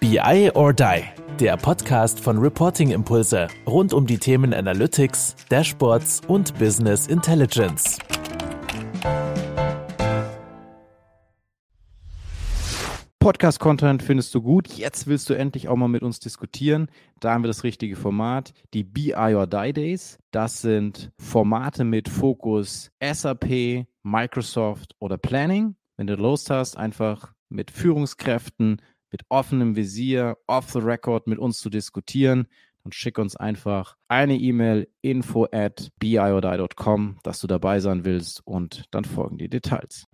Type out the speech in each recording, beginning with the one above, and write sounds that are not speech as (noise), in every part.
BI or Die, der Podcast von Reporting Impulse rund um die Themen Analytics, Dashboards und Business Intelligence. Podcast-Content findest du gut. Jetzt willst du endlich auch mal mit uns diskutieren. Da haben wir das richtige Format. Die BI or Die Days. Das sind Formate mit Fokus SAP, Microsoft oder Planning. Wenn du Lust hast, einfach mit Führungskräften, mit offenem Visier, off the record mit uns zu diskutieren, dann schick uns einfach eine E-Mail info at biodie.com, dass du dabei sein willst und dann folgen die Details.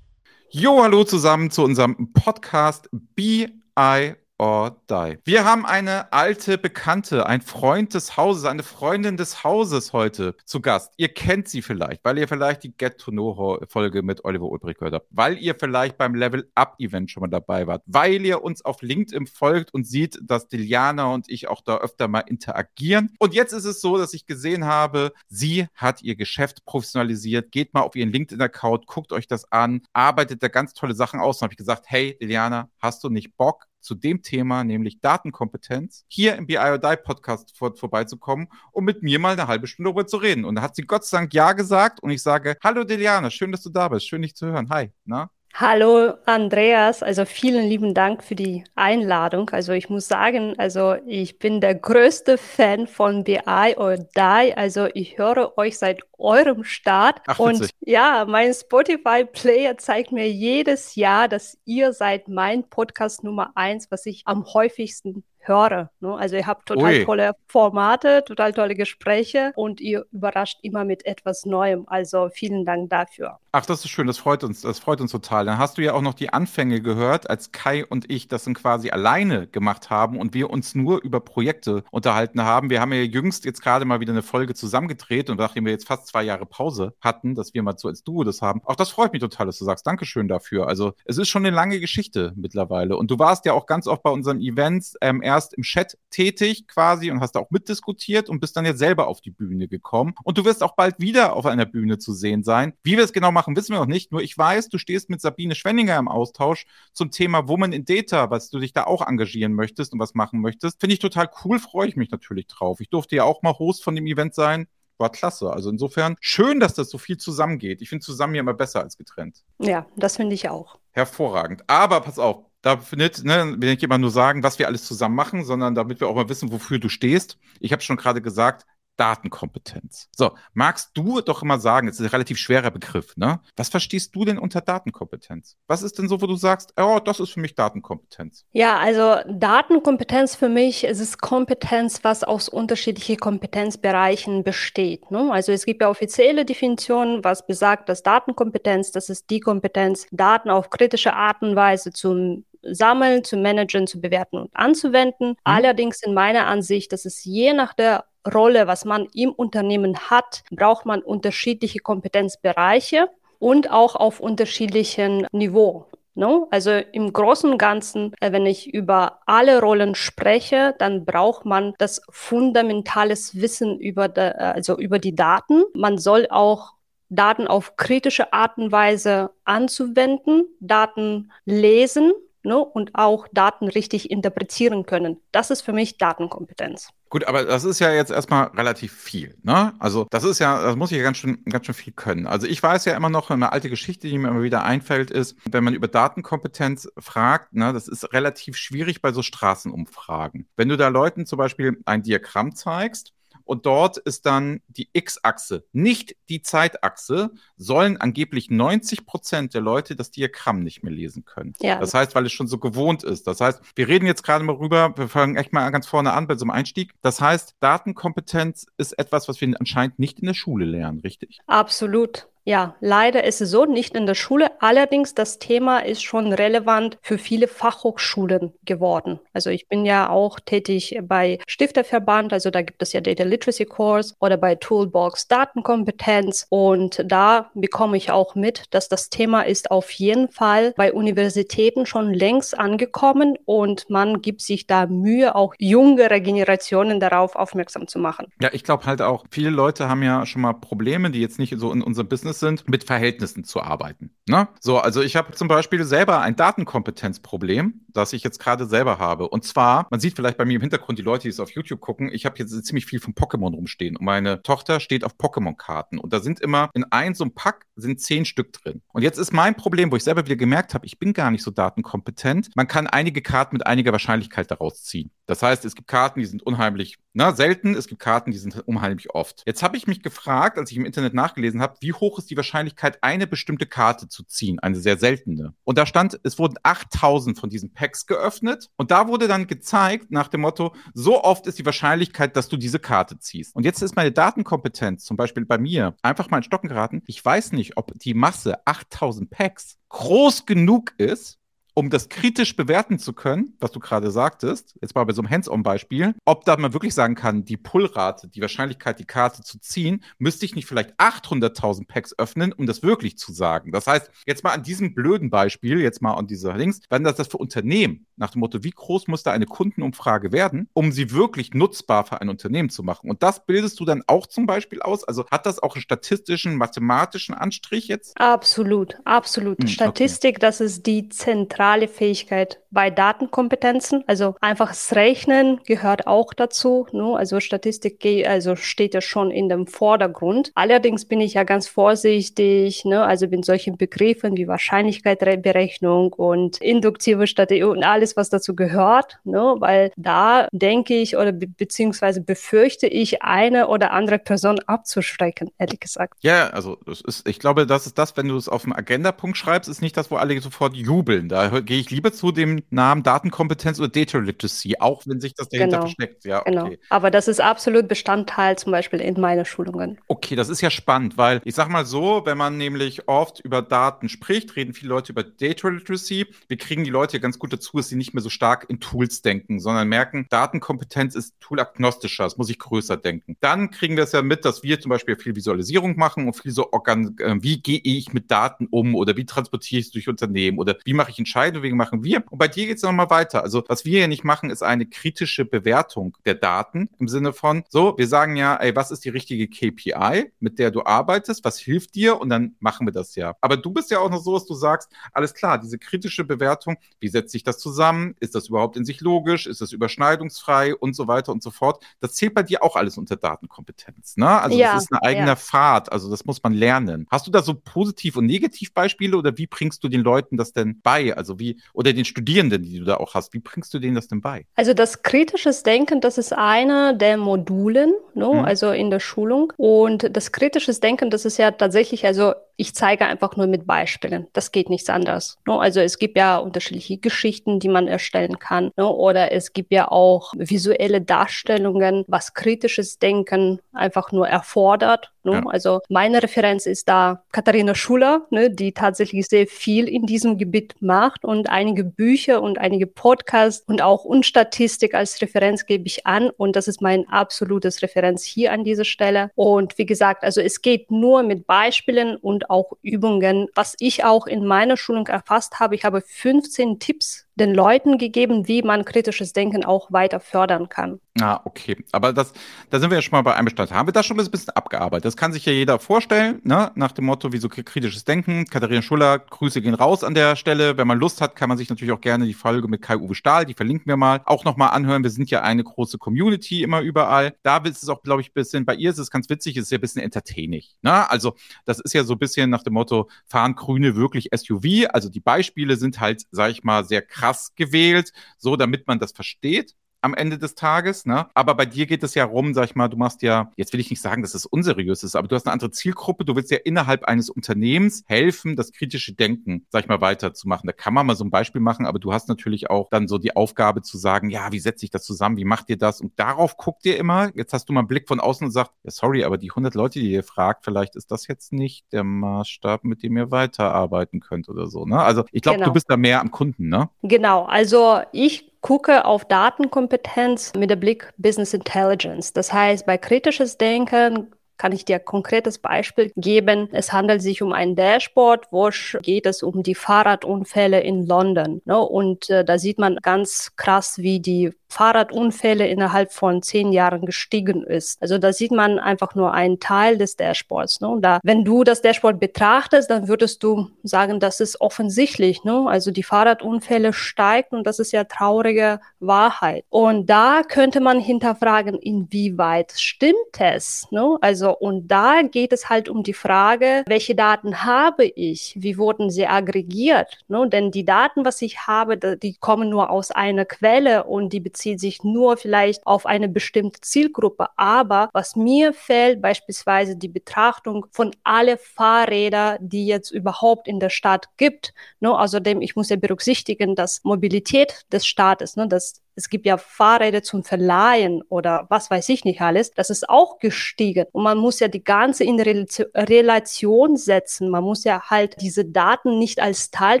Jo, hallo zusammen zu unserem Podcast BI or Die. Wir haben eine alte Bekannte, ein Freund des Hauses, eine Freundin des Hauses heute zu Gast. Ihr kennt sie vielleicht, weil ihr vielleicht die Get to Know Folge mit Oliver Ulbrich gehört habt, weil ihr vielleicht beim Level Up Event schon mal dabei wart, weil ihr uns auf LinkedIn folgt und seht, dass Diliana und ich auch da öfter mal interagieren. Und jetzt ist es so, dass ich gesehen habe, sie hat ihr Geschäft professionalisiert. Geht mal auf ihren LinkedIn-Account, guckt euch das an, arbeitet da ganz tolle Sachen aus. Und habe ich gesagt, hey Diliana, hast du nicht Bock? Zu dem Thema, nämlich Datenkompetenz, hier im BIODI Podcast vor, vorbeizukommen, um mit mir mal eine halbe Stunde darüber zu reden. Und da hat sie Gott sei Dank Ja gesagt und ich sage, hallo Deliana, schön, dass du da bist, schön dich zu hören. Hi, na? Hallo Andreas, also vielen lieben Dank für die Einladung. Also ich muss sagen, also ich bin der größte Fan von BI or Die. Also ich höre euch seit eurem Start Ach, und ja, mein Spotify Player zeigt mir jedes Jahr, dass ihr seid mein Podcast Nummer eins, was ich am häufigsten höre. Ne? Also ihr habt total Ui. tolle Formate, total tolle Gespräche und ihr überrascht immer mit etwas Neuem. Also vielen Dank dafür. Ach, das ist schön, das freut uns, das freut uns total. Dann hast du ja auch noch die Anfänge gehört, als Kai und ich das dann quasi alleine gemacht haben und wir uns nur über Projekte unterhalten haben. Wir haben ja jüngst jetzt gerade mal wieder eine Folge zusammengedreht und nachdem wir jetzt fast zwei Jahre Pause hatten, dass wir mal so als Duo das haben. Auch das freut mich total, dass du sagst. Dankeschön dafür. Also es ist schon eine lange Geschichte mittlerweile. Und du warst ja auch ganz oft bei unseren Events ähm, erst im Chat tätig quasi und hast da auch mitdiskutiert und bist dann jetzt selber auf die Bühne gekommen. Und du wirst auch bald wieder auf einer Bühne zu sehen sein. Wie wir es genau machen, wissen wir noch nicht. Nur ich weiß, du stehst mit Sabine Schwenninger im Austausch zum Thema Woman in Data, was du dich da auch engagieren möchtest und was machen möchtest. Finde ich total cool, freue ich mich natürlich drauf. Ich durfte ja auch mal Host von dem Event sein. War klasse. Also insofern schön, dass das so viel zusammengeht. Ich finde zusammen ja immer besser als getrennt. Ja, das finde ich auch. Hervorragend. Aber pass auf, da findet, ne, will ich immer nur sagen, was wir alles zusammen machen, sondern damit wir auch mal wissen, wofür du stehst. Ich habe schon gerade gesagt, Datenkompetenz. So, magst du doch immer sagen, das ist ein relativ schwerer Begriff, ne? Was verstehst du denn unter Datenkompetenz? Was ist denn so, wo du sagst, oh, das ist für mich Datenkompetenz? Ja, also Datenkompetenz für mich es ist Kompetenz, was aus unterschiedlichen Kompetenzbereichen besteht. Ne? Also es gibt ja offizielle Definitionen, was besagt, dass Datenkompetenz, das ist die Kompetenz, Daten auf kritische Art und Weise zu sammeln, zu managen, zu bewerten und anzuwenden. Mhm. Allerdings in meiner Ansicht, dass es je nach der Rolle, was man im Unternehmen hat, braucht man unterschiedliche Kompetenzbereiche und auch auf unterschiedlichen Niveau. No? Also im Großen und Ganzen, äh, wenn ich über alle Rollen spreche, dann braucht man das fundamentales Wissen über, de, also über die Daten. Man soll auch Daten auf kritische Art und Weise anzuwenden, Daten lesen ne, und auch Daten richtig interpretieren können. Das ist für mich Datenkompetenz. Gut, aber das ist ja jetzt erstmal relativ viel, ne? Also das ist ja, das muss ich ja ganz schön, ganz schön viel können. Also ich weiß ja immer noch, eine alte Geschichte, die mir immer wieder einfällt, ist, wenn man über Datenkompetenz fragt, ne, das ist relativ schwierig bei so Straßenumfragen. Wenn du da Leuten zum Beispiel ein Diagramm zeigst, und dort ist dann die X-Achse, nicht die Zeitachse, sollen angeblich 90 Prozent der Leute das Diagramm nicht mehr lesen können. Ja. Das heißt, weil es schon so gewohnt ist. Das heißt, wir reden jetzt gerade mal rüber, wir fangen echt mal ganz vorne an bei so einem Einstieg. Das heißt, Datenkompetenz ist etwas, was wir anscheinend nicht in der Schule lernen, richtig? Absolut. Ja, leider ist es so, nicht in der Schule. Allerdings, das Thema ist schon relevant für viele Fachhochschulen geworden. Also ich bin ja auch tätig bei Stifterverband, also da gibt es ja Data Literacy Course oder bei Toolbox Datenkompetenz. Und da bekomme ich auch mit, dass das Thema ist auf jeden Fall bei Universitäten schon längst angekommen und man gibt sich da Mühe, auch jüngere Generationen darauf aufmerksam zu machen. Ja, ich glaube halt auch, viele Leute haben ja schon mal Probleme, die jetzt nicht so in unser Business Business sind, mit Verhältnissen zu arbeiten. Ne? So, also ich habe zum Beispiel selber ein Datenkompetenzproblem, das ich jetzt gerade selber habe. Und zwar, man sieht vielleicht bei mir im Hintergrund die Leute, die es auf YouTube gucken, ich habe jetzt ziemlich viel von Pokémon rumstehen. Und meine Tochter steht auf Pokémon-Karten. Und da sind immer in einem so einem Pack sind zehn Stück drin. Und jetzt ist mein Problem, wo ich selber wieder gemerkt habe, ich bin gar nicht so datenkompetent. Man kann einige Karten mit einiger Wahrscheinlichkeit daraus ziehen. Das heißt, es gibt Karten, die sind unheimlich na, selten, es gibt Karten, die sind unheimlich oft. Jetzt habe ich mich gefragt, als ich im Internet nachgelesen habe, wie hoch ist die Wahrscheinlichkeit, eine bestimmte Karte zu ziehen, eine sehr seltene. Und da stand, es wurden 8000 von diesen Packs geöffnet und da wurde dann gezeigt nach dem Motto, so oft ist die Wahrscheinlichkeit, dass du diese Karte ziehst. Und jetzt ist meine Datenkompetenz, zum Beispiel bei mir, einfach mal in Stocken geraten. Ich weiß nicht, ob die Masse 8000 Packs groß genug ist, um das kritisch bewerten zu können, was du gerade sagtest, jetzt mal bei so einem Hands-on-Beispiel, ob da man wirklich sagen kann, die Pullrate, die Wahrscheinlichkeit, die Karte zu ziehen, müsste ich nicht vielleicht 800.000 Packs öffnen, um das wirklich zu sagen. Das heißt, jetzt mal an diesem blöden Beispiel, jetzt mal an dieser Links, wenn das das für Unternehmen nach dem Motto, wie groß muss da eine Kundenumfrage werden, um sie wirklich nutzbar für ein Unternehmen zu machen? Und das bildest du dann auch zum Beispiel aus? Also hat das auch einen statistischen, mathematischen Anstrich jetzt? Absolut, absolut. Hm, Statistik, okay. das ist die zentrale zentrale Fähigkeit bei Datenkompetenzen. Also einfaches Rechnen gehört auch dazu. Ne? Also Statistik also steht ja schon in dem Vordergrund. Allerdings bin ich ja ganz vorsichtig, ne? also mit solchen Begriffen wie Wahrscheinlichkeitsberechnung und induktive Statistik und alles, was dazu gehört, ne? weil da denke ich oder be beziehungsweise befürchte ich, eine oder andere Person abzuschrecken, ehrlich gesagt. Ja, also ist, ich glaube, das ist das, wenn du es auf dem Agendapunkt schreibst, ist nicht das, wo alle sofort jubeln. Da gehe ich lieber zu dem Namen Datenkompetenz oder Data Literacy, auch wenn sich das dahinter genau. versteckt. Ja, genau. okay. Genau. Aber das ist absolut Bestandteil zum Beispiel in meinen Schulungen. Okay, das ist ja spannend, weil ich sag mal so, wenn man nämlich oft über Daten spricht, reden viele Leute über Data Literacy. Wir kriegen die Leute ganz gut dazu, dass sie nicht mehr so stark in Tools denken, sondern merken, Datenkompetenz ist toolagnostischer, das muss ich größer denken. Dann kriegen wir es ja mit, dass wir zum Beispiel viel Visualisierung machen und viel so Organ, äh, wie gehe ich mit Daten um oder wie transportiere ich es durch Unternehmen oder wie mache ich Entscheidungen Entscheidungen machen wir. Und bei dir geht es nochmal weiter. Also was wir hier nicht machen, ist eine kritische Bewertung der Daten im Sinne von, so, wir sagen ja, ey, was ist die richtige KPI, mit der du arbeitest, was hilft dir und dann machen wir das ja. Aber du bist ja auch noch so, dass du sagst, alles klar, diese kritische Bewertung, wie setzt sich das zusammen? Ist das überhaupt in sich logisch? Ist das überschneidungsfrei und so weiter und so fort? Das zählt bei dir auch alles unter Datenkompetenz. Ne? Also ja, das ist ein eigener ja. Pfad, also das muss man lernen. Hast du da so Positiv- und Negativbeispiele oder wie bringst du den Leuten das denn bei? Also wie, oder den Studierenden, die du da auch hast, wie bringst du denen das denn bei? Also das kritisches Denken, das ist einer der Modulen, ne, mhm. also in der Schulung. Und das kritisches Denken, das ist ja tatsächlich, also ich zeige einfach nur mit Beispielen. Das geht nichts anderes. Ne? Also es gibt ja unterschiedliche Geschichten, die man erstellen kann. Ne? Oder es gibt ja auch visuelle Darstellungen, was kritisches Denken einfach nur erfordert. Ne? Ja. Also meine Referenz ist da Katharina Schuler, ne, die tatsächlich sehr viel in diesem Gebiet macht und einige Bücher und einige Podcasts und auch Unstatistik als Referenz gebe ich an und das ist mein absolutes Referenz hier an dieser Stelle. Und wie gesagt, also es geht nur mit Beispielen und auch Übungen. Was ich auch in meiner Schulung erfasst habe, ich habe 15 Tipps den Leuten gegeben, wie man kritisches Denken auch weiter fördern kann. Ah, okay. Aber das, da sind wir ja schon mal bei einem Bestandteil. Haben wir das schon ein bisschen abgearbeitet? Das kann sich ja jeder vorstellen, ne? nach dem Motto, wieso kritisches Denken. Katharina Schuller, Grüße gehen raus an der Stelle. Wenn man Lust hat, kann man sich natürlich auch gerne die Folge mit Kai-Uwe Stahl, die verlinken wir mal, auch nochmal anhören. Wir sind ja eine große Community immer überall. Da ist es auch, glaube ich, ein bisschen, bei ihr ist es ganz witzig, es ist ja ein bisschen entertaining. Ne? Also, das ist ja so ein bisschen nach dem Motto, fahren Grüne wirklich SUV? Also, die Beispiele sind halt, sag ich mal, sehr krass gewählt, so damit man das versteht am Ende des Tages. Ne? Aber bei dir geht es ja rum, sag ich mal, du machst ja, jetzt will ich nicht sagen, dass es unseriös ist, aber du hast eine andere Zielgruppe, du willst ja innerhalb eines Unternehmens helfen, das kritische Denken, sag ich mal, weiterzumachen. Da kann man mal so ein Beispiel machen, aber du hast natürlich auch dann so die Aufgabe zu sagen, ja, wie setze ich das zusammen, wie macht ihr das? Und darauf guckt ihr immer, jetzt hast du mal einen Blick von außen und sagt, ja, sorry, aber die 100 Leute, die ihr fragt, vielleicht ist das jetzt nicht der Maßstab, mit dem ihr weiterarbeiten könnt oder so. Ne? Also ich glaube, genau. du bist da mehr am Kunden, ne? Genau, also ich gucke auf Datenkompetenz mit dem Blick Business Intelligence. Das heißt, bei kritisches Denken kann ich dir ein konkretes Beispiel geben. Es handelt sich um ein Dashboard, wo geht es um die Fahrradunfälle in London. Ne? Und äh, da sieht man ganz krass, wie die Fahrradunfälle innerhalb von zehn Jahren gestiegen ist. Also da sieht man einfach nur einen Teil des Dashboards. Ne? Und da, wenn du das Dashboard betrachtest, dann würdest du sagen, das ist offensichtlich. Ne? Also die Fahrradunfälle steigen und das ist ja traurige Wahrheit. Und da könnte man hinterfragen, inwieweit stimmt es? Ne? Also und da geht es halt um die Frage, welche Daten habe ich? Wie wurden sie aggregiert? Ne? Denn die Daten, was ich habe, die kommen nur aus einer Quelle und die bezieht sich nur vielleicht auf eine bestimmte Zielgruppe. Aber was mir fällt, beispielsweise die Betrachtung von alle Fahrräder, die jetzt überhaupt in der Stadt gibt. Ne? Außerdem, ich muss ja berücksichtigen, dass Mobilität des Staates, ne, dass es gibt ja Fahrräder zum Verleihen oder was weiß ich nicht alles. Das ist auch gestiegen. Und man muss ja die ganze in Relation setzen. Man muss ja halt diese Daten nicht als Teil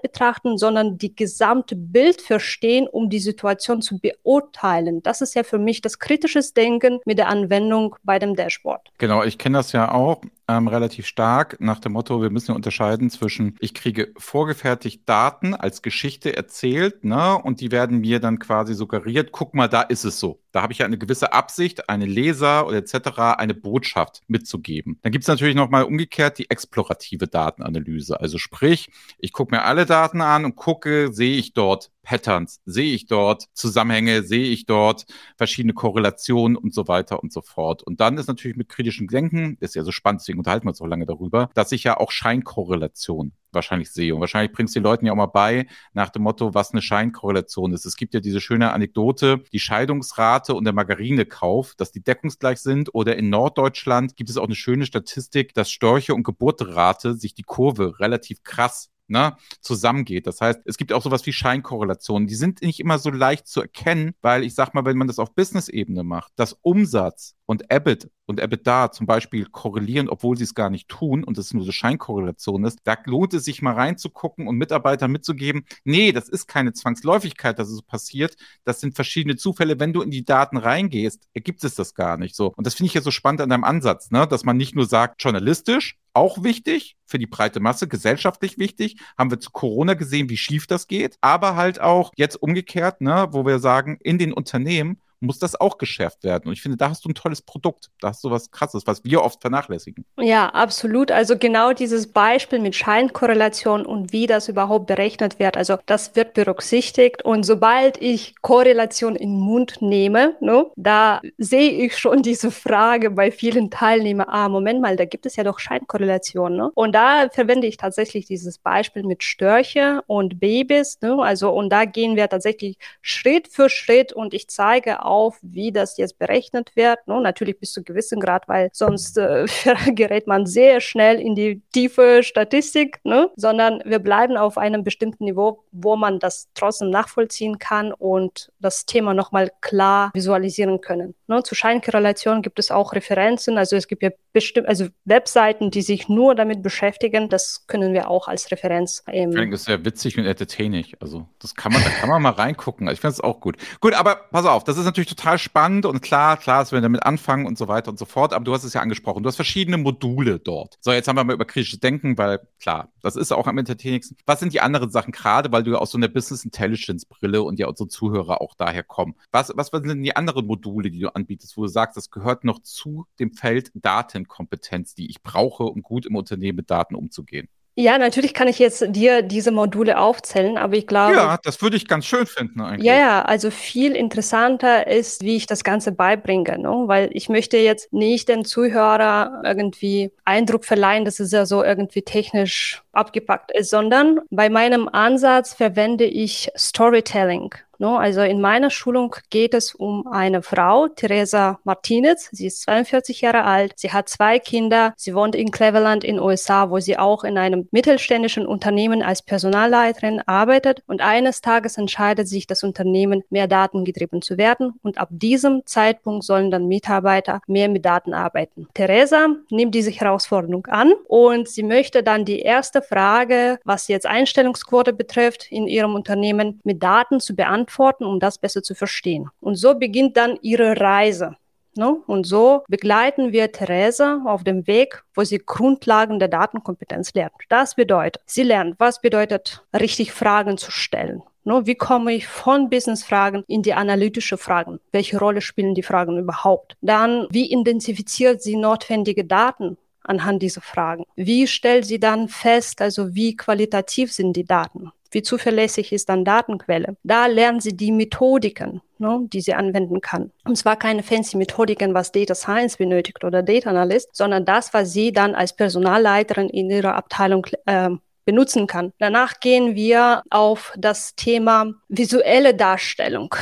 betrachten, sondern die gesamte Bild verstehen, um die Situation zu beurteilen. Das ist ja für mich das kritische Denken mit der Anwendung bei dem Dashboard. Genau, ich kenne das ja auch ähm, relativ stark nach dem Motto, wir müssen unterscheiden zwischen, ich kriege vorgefertigt Daten als Geschichte erzählt, ne, und die werden mir dann quasi suggeriert, guck mal, da ist es so. Da habe ich ja eine gewisse Absicht, eine Leser oder etc., eine Botschaft mitzugeben. Dann gibt es natürlich nochmal umgekehrt die explorative Datenanalyse. Also sprich, ich gucke mir alle Daten an und gucke, sehe ich dort Patterns, sehe ich dort Zusammenhänge, sehe ich dort verschiedene Korrelationen und so weiter und so fort. Und dann ist natürlich mit kritischem Denken, ist ja so spannend, deswegen unterhalten wir uns so lange darüber, dass ich ja auch Scheinkorrelation wahrscheinlich sehe. Und wahrscheinlich bringst du den Leuten ja auch mal bei, nach dem Motto, was eine Scheinkorrelation ist. Es gibt ja diese schöne Anekdote, die Scheidungsrate und der Margarinekauf, dass die deckungsgleich sind. Oder in Norddeutschland gibt es auch eine schöne Statistik, dass Störche und Geburterate sich die Kurve relativ krass ne, zusammengeht. Das heißt, es gibt auch sowas wie Scheinkorrelationen. Die sind nicht immer so leicht zu erkennen, weil ich sag mal, wenn man das auf Business-Ebene macht, dass Umsatz und EBIT und EBITDA zum Beispiel korrelieren, obwohl sie es gar nicht tun und es nur so Scheinkorrelation ist, da lohnt es sich mal reinzugucken und Mitarbeitern mitzugeben, nee, das ist keine Zwangsläufigkeit, dass es so passiert, das sind verschiedene Zufälle. Wenn du in die Daten reingehst, ergibt es das gar nicht so. Und das finde ich ja so spannend an deinem Ansatz, ne? dass man nicht nur sagt, journalistisch, auch wichtig für die breite Masse, gesellschaftlich wichtig. Haben wir zu Corona gesehen, wie schief das geht, aber halt auch jetzt umgekehrt, ne, wo wir sagen, in den Unternehmen muss das auch geschärft werden. Und ich finde, da hast du ein tolles Produkt. Da hast du was Krasses, was wir oft vernachlässigen. Ja, absolut. Also genau dieses Beispiel mit Scheinkorrelation und wie das überhaupt berechnet wird. Also das wird berücksichtigt. Und sobald ich Korrelation in den Mund nehme, ne, da sehe ich schon (laughs) diese Frage bei vielen Teilnehmern. Ah, Moment mal, da gibt es ja doch Scheinkorrelation. Ne? Und da verwende ich tatsächlich dieses Beispiel mit Störche und Babys. Ne? Also und da gehen wir tatsächlich Schritt für Schritt und ich zeige auf, wie das jetzt berechnet wird. No, natürlich bis zu gewissen Grad, weil sonst äh, (laughs) gerät man sehr schnell in die tiefe Statistik, ne? sondern wir bleiben auf einem bestimmten Niveau, wo man das trotzdem nachvollziehen kann und das Thema nochmal klar visualisieren können. Ne? Zu Scheinkorrelation gibt es auch Referenzen, also es gibt ja bestimmt, also Webseiten, die sich nur damit beschäftigen, das können wir auch als Referenz. Ähm, ich finde das sehr witzig und entertaining. Also das kann man, da kann man mal reingucken. Ich finde es auch gut. Gut, aber pass auf, das ist natürlich total spannend und klar, klar, dass wir damit anfangen und so weiter und so fort. Aber du hast es ja angesprochen. Du hast verschiedene Module dort. So, jetzt haben wir mal über kritisches Denken, weil klar, das ist auch am entertainingsten. Was sind die anderen Sachen gerade, weil du aus so einer Business Intelligence Brille und ja unsere Zuhörer auch daher kommen? Was, was sind die anderen Module, die du anbietest, wo du sagst, das gehört noch zu dem Feld Daten Kompetenz, die ich brauche, um gut im Unternehmen mit Daten umzugehen? Ja, natürlich kann ich jetzt dir diese Module aufzählen, aber ich glaube. Ja, das würde ich ganz schön finden eigentlich. Ja, ja, also viel interessanter ist, wie ich das Ganze beibringe, ne? weil ich möchte jetzt nicht dem Zuhörer irgendwie Eindruck verleihen, dass es ja so irgendwie technisch abgepackt ist, sondern bei meinem Ansatz verwende ich Storytelling. No, also in meiner Schulung geht es um eine Frau, Teresa Martinez. Sie ist 42 Jahre alt. Sie hat zwei Kinder. Sie wohnt in Cleveland in USA, wo sie auch in einem mittelständischen Unternehmen als Personalleiterin arbeitet. Und eines Tages entscheidet sich das Unternehmen, mehr datengetrieben zu werden. Und ab diesem Zeitpunkt sollen dann Mitarbeiter mehr mit Daten arbeiten. Teresa nimmt diese Herausforderung an und sie möchte dann die erste Frage, was jetzt Einstellungsquote betrifft, in ihrem Unternehmen mit Daten zu beantworten, um das besser zu verstehen. Und so beginnt dann ihre Reise. Ne? Und so begleiten wir Theresa auf dem Weg, wo sie Grundlagen der Datenkompetenz lernt. Das bedeutet, sie lernt, was bedeutet, richtig Fragen zu stellen. Ne? Wie komme ich von Business-Fragen in die analytische Fragen? Welche Rolle spielen die Fragen überhaupt? Dann, wie identifiziert sie notwendige Daten? anhand dieser Fragen. Wie stellt sie dann fest, also wie qualitativ sind die Daten? Wie zuverlässig ist dann Datenquelle? Da lernen sie die Methodiken, ne, die sie anwenden kann. Und zwar keine fancy Methodiken, was Data Science benötigt oder Data Analyst, sondern das, was sie dann als Personalleiterin in ihrer Abteilung äh, benutzen kann. Danach gehen wir auf das Thema visuelle Darstellung.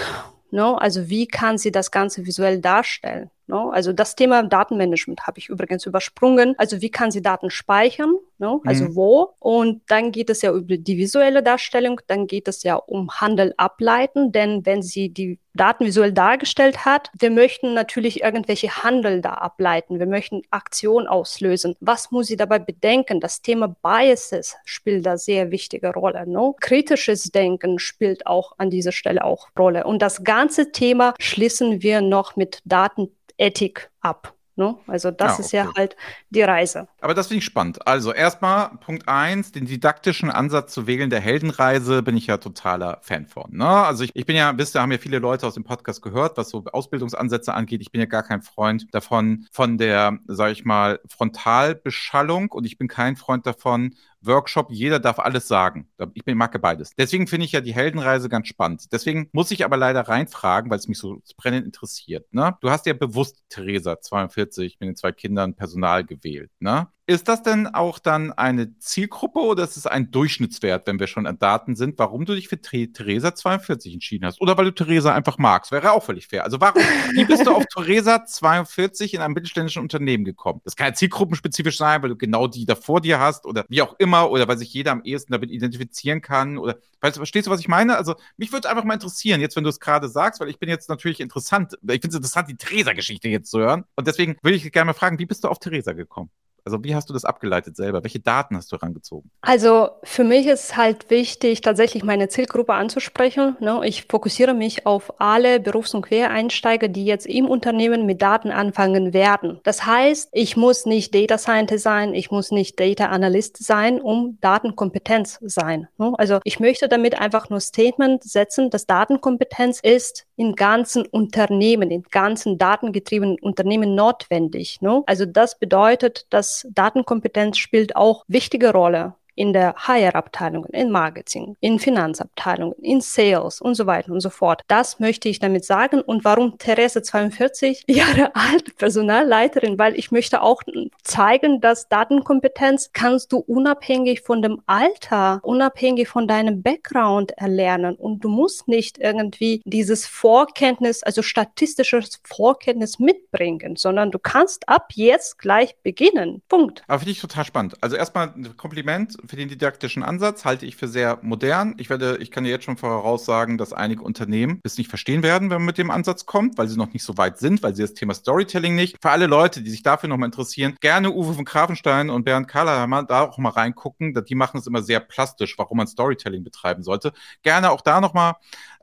No, ne? also wie kann sie das Ganze visuell darstellen? No? Also das Thema Datenmanagement habe ich übrigens übersprungen. Also wie kann sie Daten speichern? No? Also mhm. wo? Und dann geht es ja über die visuelle Darstellung, dann geht es ja um Handel ableiten, denn wenn sie die Daten visuell dargestellt hat, wir möchten natürlich irgendwelche Handel da ableiten, wir möchten Aktion auslösen. Was muss sie dabei bedenken? Das Thema Biases spielt da sehr wichtige Rolle. No? Kritisches Denken spielt auch an dieser Stelle auch Rolle. Und das ganze Thema schließen wir noch mit Daten Ethik ab. Ne? Also das ja, okay. ist ja halt die Reise. Aber das finde ich spannend. Also erstmal Punkt eins, den didaktischen Ansatz zu wählen der Heldenreise bin ich ja totaler Fan von. Ne? Also ich, ich bin ja, wisst ihr, haben ja viele Leute aus dem Podcast gehört, was so Ausbildungsansätze angeht. Ich bin ja gar kein Freund davon, von der, sage ich mal, Frontalbeschallung und ich bin kein Freund davon, Workshop, jeder darf alles sagen. Ich mag beides. Deswegen finde ich ja die Heldenreise ganz spannend. Deswegen muss ich aber leider reinfragen, weil es mich so brennend interessiert. Ne? Du hast ja bewusst, Theresa, 42, mit den zwei Kindern Personal gewählt. Ne? Ist das denn auch dann eine Zielgruppe oder ist es ein Durchschnittswert, wenn wir schon an Daten sind, warum du dich für Theresa 42 entschieden hast? Oder weil du Theresa einfach magst? Wäre auch völlig fair. Also warum, wie bist du auf Theresa 42 in einem mittelständischen Unternehmen gekommen? Das kann ja zielgruppenspezifisch sein, weil du genau die da vor dir hast oder wie auch immer oder weil sich jeder am ehesten damit identifizieren kann oder weißt du, verstehst du, was ich meine? Also mich würde einfach mal interessieren, jetzt wenn du es gerade sagst, weil ich bin jetzt natürlich interessant, ich finde es interessant, die Theresa-Geschichte jetzt zu hören und deswegen würde ich gerne mal fragen, wie bist du auf Theresa gekommen? Also wie hast du das abgeleitet selber? Welche Daten hast du herangezogen? Also für mich ist halt wichtig, tatsächlich meine Zielgruppe anzusprechen. Ne? Ich fokussiere mich auf alle Berufs- und Quereinsteiger, die jetzt im Unternehmen mit Daten anfangen werden. Das heißt, ich muss nicht Data Scientist sein, ich muss nicht Data Analyst sein, um Datenkompetenz sein. Ne? Also ich möchte damit einfach nur Statement setzen, dass Datenkompetenz ist in ganzen Unternehmen, in ganzen datengetriebenen Unternehmen notwendig. Ne? Also das bedeutet, dass Datenkompetenz spielt auch wichtige Rolle in der HR-Abteilung, in Marketing, in Finanzabteilungen, in Sales und so weiter und so fort. Das möchte ich damit sagen. Und warum Therese 42 (laughs) Jahre alt, Personalleiterin? Weil ich möchte auch zeigen, dass Datenkompetenz kannst du unabhängig von dem Alter, unabhängig von deinem Background erlernen. Und du musst nicht irgendwie dieses Vorkenntnis, also statistisches Vorkenntnis mitbringen, sondern du kannst ab jetzt gleich beginnen. Punkt. Aber finde ich total spannend. Also erstmal ein Kompliment für den didaktischen Ansatz halte ich für sehr modern. Ich werde, ich kann dir jetzt schon voraussagen, dass einige Unternehmen es nicht verstehen werden, wenn man mit dem Ansatz kommt, weil sie noch nicht so weit sind, weil sie das Thema Storytelling nicht. Für alle Leute, die sich dafür nochmal interessieren, gerne Uwe von Grafenstein und Bernd Kahlerhammer da auch mal reingucken. Die machen es immer sehr plastisch, warum man Storytelling betreiben sollte. Gerne auch da nochmal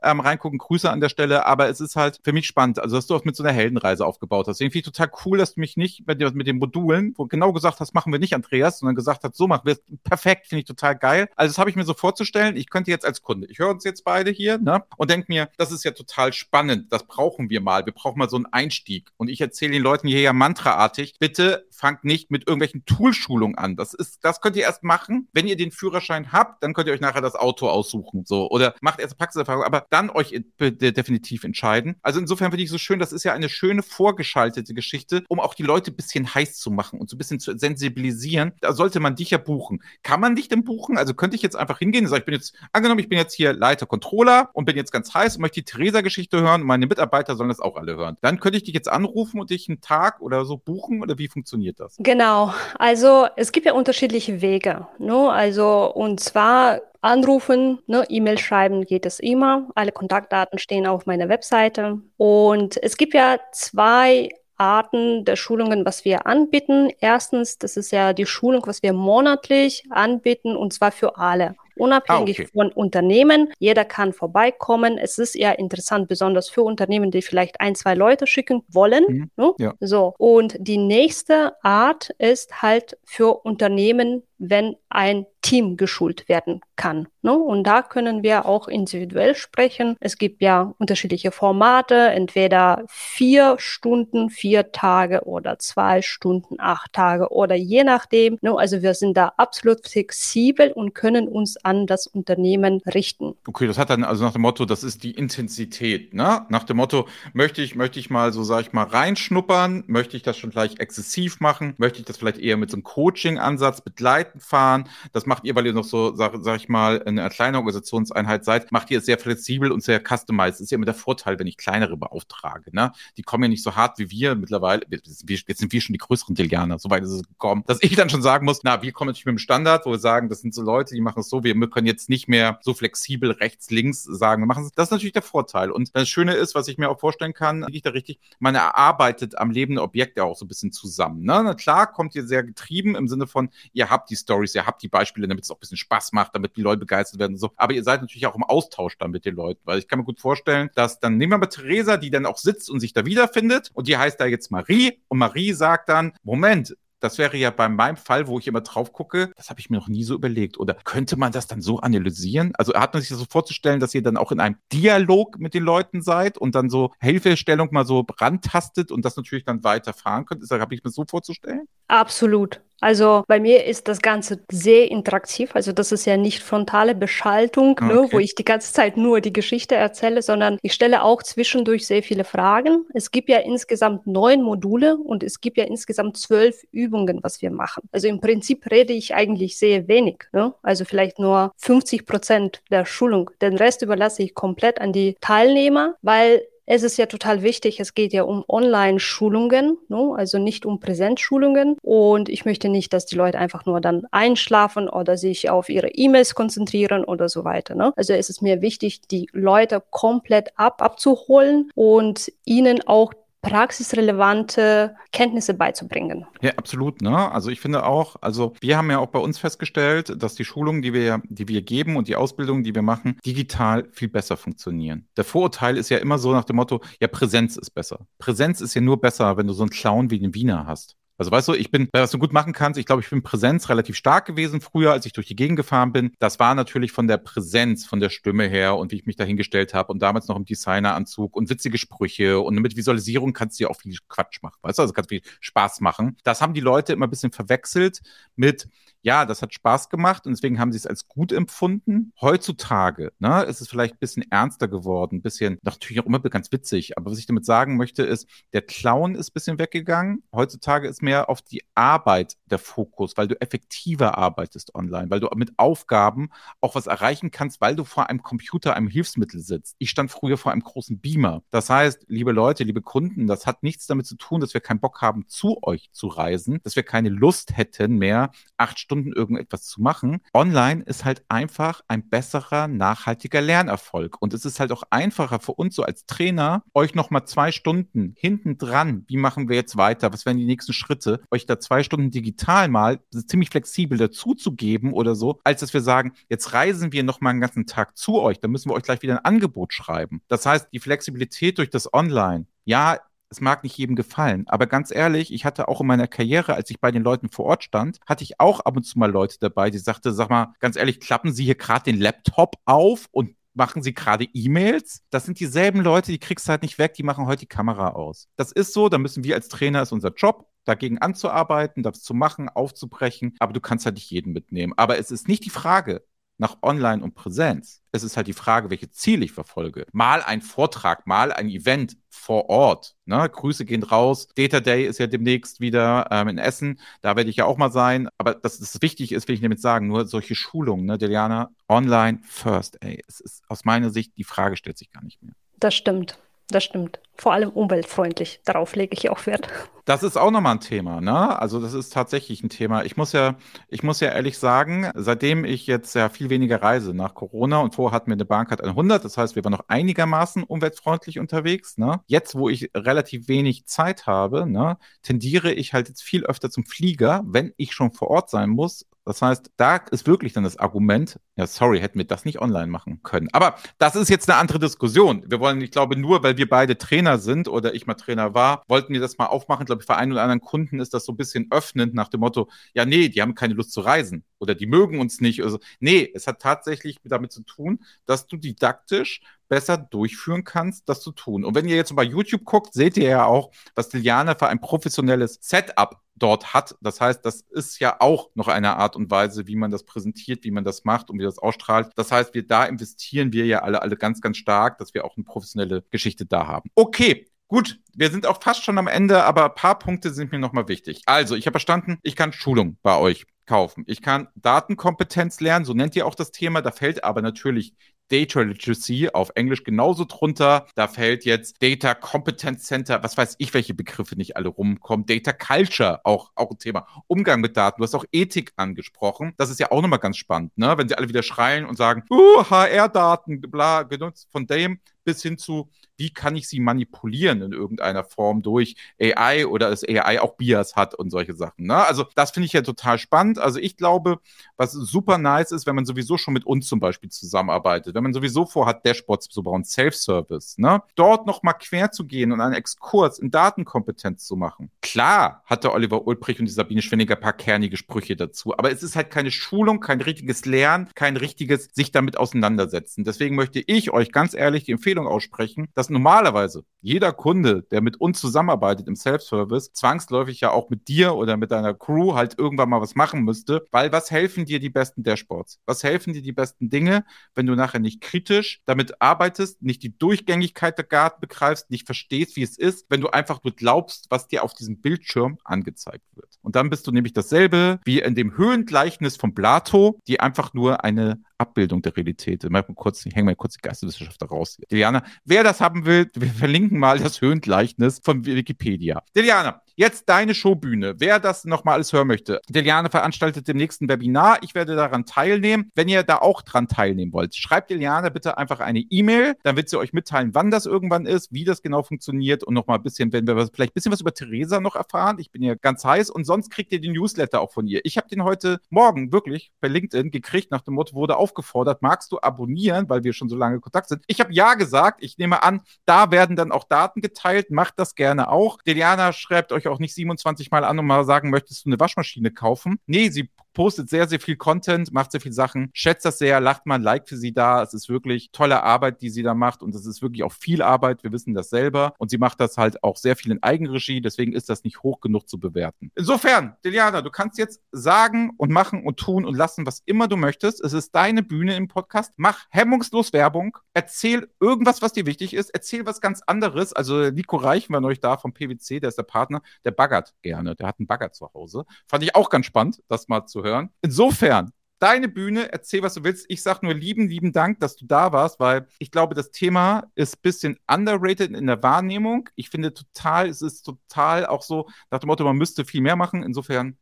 ähm, reingucken. Grüße an der Stelle. Aber es ist halt für mich spannend, also dass du auch mit so einer Heldenreise aufgebaut hast. Ich total cool, dass du mich nicht mit, mit den Modulen, wo genau gesagt hast, machen wir nicht, Andreas, sondern gesagt hast, so machen wir es. Perfekt, finde ich total geil. Also das habe ich mir so vorzustellen. Ich könnte jetzt als Kunde, ich höre uns jetzt beide hier, ne? Und denke mir, das ist ja total spannend. Das brauchen wir mal. Wir brauchen mal so einen Einstieg. Und ich erzähle den Leuten hier ja mantraartig, bitte fangt nicht mit irgendwelchen Toolschulungen an. Das ist, das könnt ihr erst machen, wenn ihr den Führerschein habt, dann könnt ihr euch nachher das Auto aussuchen, so oder macht erst Praxiserfahrung. Aber dann euch definitiv entscheiden. Also insofern finde ich so schön, das ist ja eine schöne vorgeschaltete Geschichte, um auch die Leute ein bisschen heiß zu machen und so ein bisschen zu sensibilisieren. Da sollte man dich ja buchen. Kann man dich denn buchen? Also könnte ich jetzt einfach hingehen und sagen, ich bin jetzt, angenommen, ich bin jetzt hier Leiter Controller und bin jetzt ganz heiß und möchte die Theresa-Geschichte hören und meine Mitarbeiter sollen das auch alle hören. Dann könnte ich dich jetzt anrufen und dich einen Tag oder so buchen oder wie funktioniert das? Genau. Also es gibt ja unterschiedliche Wege. Ne? Also und zwar anrufen, ne, E-Mail schreiben geht es immer. Alle Kontaktdaten stehen auf meiner Webseite. Und es gibt ja zwei Arten der Schulungen, was wir anbieten. Erstens, das ist ja die Schulung, was wir monatlich anbieten, und zwar für alle. unabhängig ah, okay. von Unternehmen. Jeder kann vorbeikommen. Es ist eher interessant, besonders für Unternehmen, die vielleicht ein, zwei Leute schicken wollen. Mhm. Ne? Ja. So. Und die nächste Art ist halt für Unternehmen, wenn ein Team geschult werden kann. Ne? Und da können wir auch individuell sprechen. Es gibt ja unterschiedliche Formate, entweder vier Stunden, vier Tage oder zwei Stunden, acht Tage oder je nachdem. Ne? Also wir sind da absolut flexibel und können uns an das Unternehmen richten. Okay, das hat dann also nach dem Motto, das ist die Intensität. Ne? Nach dem Motto, möchte ich, möchte ich mal so, sag ich mal, reinschnuppern? Möchte ich das schon gleich exzessiv machen? Möchte ich das vielleicht eher mit so einem Coaching-Ansatz begleitend fahren? Das macht ihr, weil ihr noch so, sag, sag ich mal, eine kleine Organisationseinheit seid, macht ihr es sehr flexibel und sehr customized. Das ist ja immer der Vorteil, wenn ich kleinere beauftrage. Ne? Die kommen ja nicht so hart wie wir mittlerweile. Jetzt sind wir schon die größeren Delianer. Soweit ist es gekommen, dass ich dann schon sagen muss, na, wir kommen natürlich mit dem Standard, wo wir sagen, das sind so Leute, die machen es so, wir können jetzt nicht mehr so flexibel rechts, links sagen, wir machen es. Das ist natürlich der Vorteil. Und das Schöne ist, was ich mir auch vorstellen kann, liege ich da richtig, man erarbeitet am lebenden Objekt ja auch so ein bisschen zusammen. Ne? Na klar, kommt ihr sehr getrieben im Sinne von, ihr habt die Stories, ihr habt die Beispiele, damit es auch ein bisschen Spaß macht, damit die Leute begeistert werden und so. Aber ihr seid natürlich auch im Austausch dann mit den Leuten, weil ich kann mir gut vorstellen, dass dann nehmen wir mal Theresa, die dann auch sitzt und sich da wiederfindet und die heißt da jetzt Marie und Marie sagt dann, Moment, das wäre ja bei meinem Fall, wo ich immer drauf gucke, das habe ich mir noch nie so überlegt. Oder könnte man das dann so analysieren? Also hat man sich das so vorzustellen, dass ihr dann auch in einem Dialog mit den Leuten seid und dann so Hilfestellung mal so brandtastet und das natürlich dann weiterfahren könnt? Habe ich mir so vorzustellen? Absolut. Also bei mir ist das Ganze sehr interaktiv. Also das ist ja nicht frontale Beschaltung, okay. ne, wo ich die ganze Zeit nur die Geschichte erzähle, sondern ich stelle auch zwischendurch sehr viele Fragen. Es gibt ja insgesamt neun Module und es gibt ja insgesamt zwölf Übungen, was wir machen. Also im Prinzip rede ich eigentlich sehr wenig. Ne? Also vielleicht nur 50 Prozent der Schulung. Den Rest überlasse ich komplett an die Teilnehmer, weil es ist ja total wichtig, es geht ja um Online-Schulungen, ne? also nicht um Präsenzschulungen. Und ich möchte nicht, dass die Leute einfach nur dann einschlafen oder sich auf ihre E-Mails konzentrieren oder so weiter. Ne? Also es ist mir wichtig, die Leute komplett ab abzuholen und ihnen auch praxisrelevante Kenntnisse beizubringen. Ja, absolut. Ne? Also ich finde auch, also wir haben ja auch bei uns festgestellt, dass die Schulungen, die wir, die wir geben und die Ausbildungen, die wir machen, digital viel besser funktionieren. Der Vorurteil ist ja immer so nach dem Motto, ja, Präsenz ist besser. Präsenz ist ja nur besser, wenn du so einen Clown wie den Wiener hast. Also weißt du, ich bin, was du gut machen kannst, ich glaube, ich bin Präsenz relativ stark gewesen früher, als ich durch die Gegend gefahren bin. Das war natürlich von der Präsenz, von der Stimme her und wie ich mich da hingestellt habe und damals noch im Designeranzug und witzige Sprüche und mit Visualisierung kannst du ja auch viel Quatsch machen, weißt du, also kannst viel Spaß machen. Das haben die Leute immer ein bisschen verwechselt mit, ja, das hat Spaß gemacht und deswegen haben sie es als gut empfunden. Heutzutage ne, ist es vielleicht ein bisschen ernster geworden, ein bisschen, natürlich auch immer ganz witzig, aber was ich damit sagen möchte ist, der Clown ist ein bisschen weggegangen. Heutzutage ist mehr auf die Arbeit der Fokus, weil du effektiver arbeitest online, weil du mit Aufgaben auch was erreichen kannst, weil du vor einem Computer, einem Hilfsmittel sitzt. Ich stand früher vor einem großen Beamer. Das heißt, liebe Leute, liebe Kunden, das hat nichts damit zu tun, dass wir keinen Bock haben, zu euch zu reisen, dass wir keine Lust hätten mehr, acht Stunden Stunden irgendetwas zu machen. Online ist halt einfach ein besserer, nachhaltiger Lernerfolg. Und es ist halt auch einfacher für uns so als Trainer, euch nochmal zwei Stunden hinten dran, wie machen wir jetzt weiter, was wären die nächsten Schritte, euch da zwei Stunden digital mal ziemlich flexibel dazu zu geben oder so, als dass wir sagen, jetzt reisen wir nochmal einen ganzen Tag zu euch, dann müssen wir euch gleich wieder ein Angebot schreiben. Das heißt, die Flexibilität durch das Online, ja, es mag nicht jedem gefallen, aber ganz ehrlich, ich hatte auch in meiner Karriere, als ich bei den Leuten vor Ort stand, hatte ich auch ab und zu mal Leute dabei, die sagte, sag mal, ganz ehrlich, klappen Sie hier gerade den Laptop auf und machen sie gerade E-Mails. Das sind dieselben Leute, die kriegst du halt nicht weg, die machen heute die Kamera aus. Das ist so, da müssen wir als Trainer, ist unser Job, dagegen anzuarbeiten, das zu machen, aufzubrechen, aber du kannst halt nicht jeden mitnehmen. Aber es ist nicht die Frage, nach Online und Präsenz. Es ist halt die Frage, welche Ziele ich verfolge. Mal ein Vortrag, mal ein Event vor Ort. Ne? Grüße gehen raus. Data Day ist ja demnächst wieder ähm, in Essen. Da werde ich ja auch mal sein. Aber dass das wichtig ist, will ich damit sagen. Nur solche Schulungen, ne, Deliana, online first. Ey, es ist aus meiner Sicht, die Frage stellt sich gar nicht mehr. Das stimmt. Das stimmt. Vor allem umweltfreundlich. Darauf lege ich auch Wert. Das ist auch nochmal ein Thema, ne? Also das ist tatsächlich ein Thema. Ich muss ja, ich muss ja ehrlich sagen, seitdem ich jetzt ja viel weniger reise nach Corona und vorher hatten wir eine Bahncard 100, das heißt, wir waren noch einigermaßen umweltfreundlich unterwegs, ne? Jetzt, wo ich relativ wenig Zeit habe, ne, tendiere ich halt jetzt viel öfter zum Flieger, wenn ich schon vor Ort sein muss, Das heißt, da ist wirklich dann das Argument, ja, sorry, hätten wir das nicht online machen können. Aber das ist jetzt eine andere Diskussion. Wir wollen, ich glaube, nur weil wir beide Trainer sind oder ich mal Trainer war, wollten wir das mal aufmachen. Ich glaube, für einen oder anderen Kunden ist das so ein bisschen öffnend nach dem Motto, ja, nee, die haben keine Lust zu reisen oder die mögen uns nicht. Also, nee, es hat tatsächlich damit zu tun, dass du didaktisch besser durchführen kannst, das zu tun. Und wenn ihr jetzt bei YouTube guckt, seht ihr ja auch, was Liliana für ein professionelles Setup dort hat. Das heißt, das ist ja auch noch eine Art und Weise, wie man das präsentiert, wie man das macht und wie das ausstrahlt. Das heißt, wir da investieren wir ja alle, alle ganz, ganz stark, dass wir auch eine professionelle Geschichte da haben. Okay, Gut, wir sind auch fast schon am Ende, aber ein paar Punkte sind mir nochmal wichtig. Also, ich habe verstanden, ich kann Schulung bei euch kaufen. Ich kann Datenkompetenz lernen, so nennt ihr auch das Thema. Da fällt aber natürlich Data Literacy auf Englisch genauso drunter. Da fällt jetzt Data Competence Center, was weiß ich, welche Begriffe nicht alle rumkommen. Data Culture, auch, auch ein Thema. Umgang mit Daten. Du hast auch Ethik angesprochen. Das ist ja auch nochmal ganz spannend, ne? Wenn sie alle wieder schreien und sagen, uh, HR-Daten, bla, genutzt von dem bis hin zu, wie kann ich sie manipulieren in irgendeiner Form durch AI oder dass AI auch Bias hat und solche Sachen. Ne? Also das finde ich ja total spannend. Also ich glaube, was super nice ist, wenn man sowieso schon mit uns zum Beispiel zusammenarbeitet, wenn man sowieso vorhat, Dashboards zu bauen, Self-Service, ne? dort nochmal quer zu gehen und einen Exkurs in Datenkompetenz zu machen. Klar hat der Oliver Ulbrich und die Sabine Schwenniger ein paar kernige Sprüche dazu, aber es ist halt keine Schulung, kein richtiges Lernen, kein richtiges sich damit auseinandersetzen. Deswegen möchte ich euch ganz ehrlich die Empfehlung Empfehlung aussprechen, dass normalerweise jeder Kunde, der mit uns zusammenarbeitet im Self-Service, zwangsläufig ja auch mit dir oder mit deiner Crew halt irgendwann mal was machen müsste, weil was helfen dir die besten Dashboards? Was helfen dir die besten Dinge, wenn du nachher nicht kritisch damit arbeitest, nicht die Durchgängigkeit der Garten begreifst, nicht verstehst, wie es ist, wenn du einfach nur glaubst, was dir auf diesem Bildschirm angezeigt wird. Und dann bist du nämlich dasselbe wie in dem Höhengleichnis von Plato, die einfach nur eine Abbildung der Realität. Mal kurz, ich hänge mal kurz die Geisteswissenschaft da raus. Diliana, wer das haben will, wir verlinken mal das Höhengleichnis von Wikipedia. Diliana, Jetzt deine Showbühne. Wer das nochmal alles hören möchte, Deliane veranstaltet dem nächsten Webinar. Ich werde daran teilnehmen. Wenn ihr da auch dran teilnehmen wollt, schreibt Deliane bitte einfach eine E-Mail. Dann wird sie euch mitteilen, wann das irgendwann ist, wie das genau funktioniert und nochmal ein bisschen, wenn wir vielleicht ein bisschen was über Theresa noch erfahren. Ich bin ja ganz heiß und sonst kriegt ihr den Newsletter auch von ihr. Ich habe den heute Morgen wirklich bei LinkedIn gekriegt, nach dem Motto, wurde aufgefordert, magst du abonnieren, weil wir schon so lange in Kontakt sind. Ich habe ja gesagt. Ich nehme an, da werden dann auch Daten geteilt. Macht das gerne auch. Deliana schreibt euch euch auch nicht 27 Mal an und mal sagen, möchtest du eine Waschmaschine kaufen? Nee, sie postet sehr, sehr viel Content, macht sehr viel Sachen, schätzt das sehr, lacht mal ein Like für sie da. Es ist wirklich tolle Arbeit, die sie da macht und es ist wirklich auch viel Arbeit. Wir wissen das selber und sie macht das halt auch sehr viel in Eigenregie. Deswegen ist das nicht hoch genug zu bewerten. Insofern, Deliana, du kannst jetzt sagen und machen und tun und lassen, was immer du möchtest. Es ist deine Bühne im Podcast. Mach hemmungslos Werbung. Erzähl irgendwas, was dir wichtig ist. Erzähl was ganz anderes. Also Nico Reich war neulich da vom PwC, der ist der Partner, der baggert gerne. Der hat einen Bagger zu Hause. Fand ich auch ganz spannend, das mal zu hören. Insofern, deine Bühne, erzähl, was du willst. Ich sag nur lieben, lieben Dank, dass du da warst, weil ich glaube, das Thema ist ein bisschen underrated in der Wahrnehmung. Ich finde total, es ist total auch so nach dem Motto, man müsste viel mehr machen. Insofern,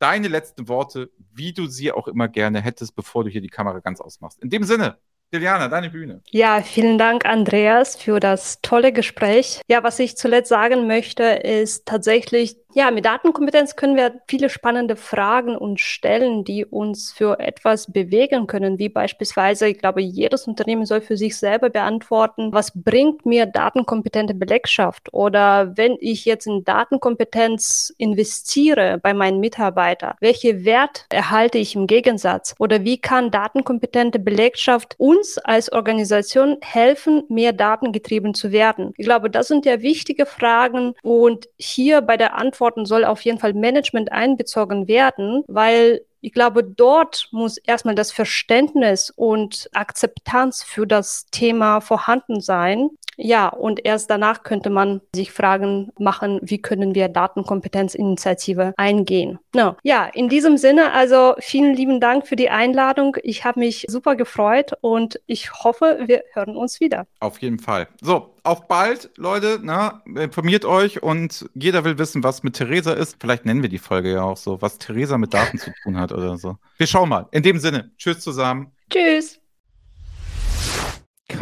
deine letzten Worte, wie du sie auch immer gerne hättest, bevor du hier die Kamera ganz ausmachst. In dem Sinne, Liliana, deine Bühne. Ja, vielen Dank, Andreas, für das tolle Gespräch. Ja, was ich zuletzt sagen möchte, ist tatsächlich, ja, mit Datenkompetenz können wir viele spannende Fragen und stellen, die uns für etwas bewegen können, wie beispielsweise, ich glaube, jedes Unternehmen soll für sich selber beantworten, was bringt mir datenkompetente Belegschaft? Oder wenn ich jetzt in Datenkompetenz investiere bei meinen Mitarbeitern, welche Wert erhalte ich im Gegensatz? Oder wie kann datenkompetente Belegschaft uns als Organisation helfen, mehr datengetrieben zu werden? Ich glaube, das sind ja wichtige Fragen und hier bei der Antwort Antworten soll auf jeden Fall Management einbezogen werden, weil ich glaube, dort muss erstmal das Verständnis und Akzeptanz für das Thema vorhanden sein. Ja, und erst danach könnte man sich Fragen machen, wie können wir Datenkompetenzinitiative eingehen. No. Ja, in diesem Sinne, also vielen lieben Dank für die Einladung. Ich habe mich super gefreut und ich hoffe, wir hören uns wieder. Auf jeden Fall. So, auf bald, Leute. Na, informiert euch und jeder will wissen, was mit Theresa ist. Vielleicht nennen wir die Folge ja auch so, was Theresa mit Daten zu tun hat oder so. Wir schauen mal. In dem Sinne, tschüss zusammen. Tschüss.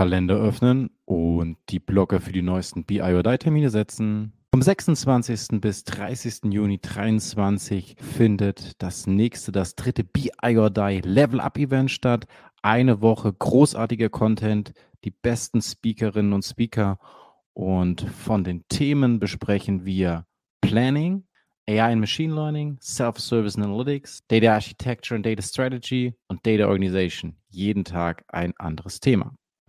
Kalender öffnen und die Blocker für die neuesten BI-Termine setzen. Vom 26. bis 30. Juni 2023 findet das nächste, das dritte Be I or Die Level Up Event statt. Eine Woche großartiger Content, die besten Speakerinnen und Speaker und von den Themen besprechen wir Planning, AI and Machine Learning, Self-Service Analytics, Data Architecture and Data Strategy und Data Organization. Jeden Tag ein anderes Thema.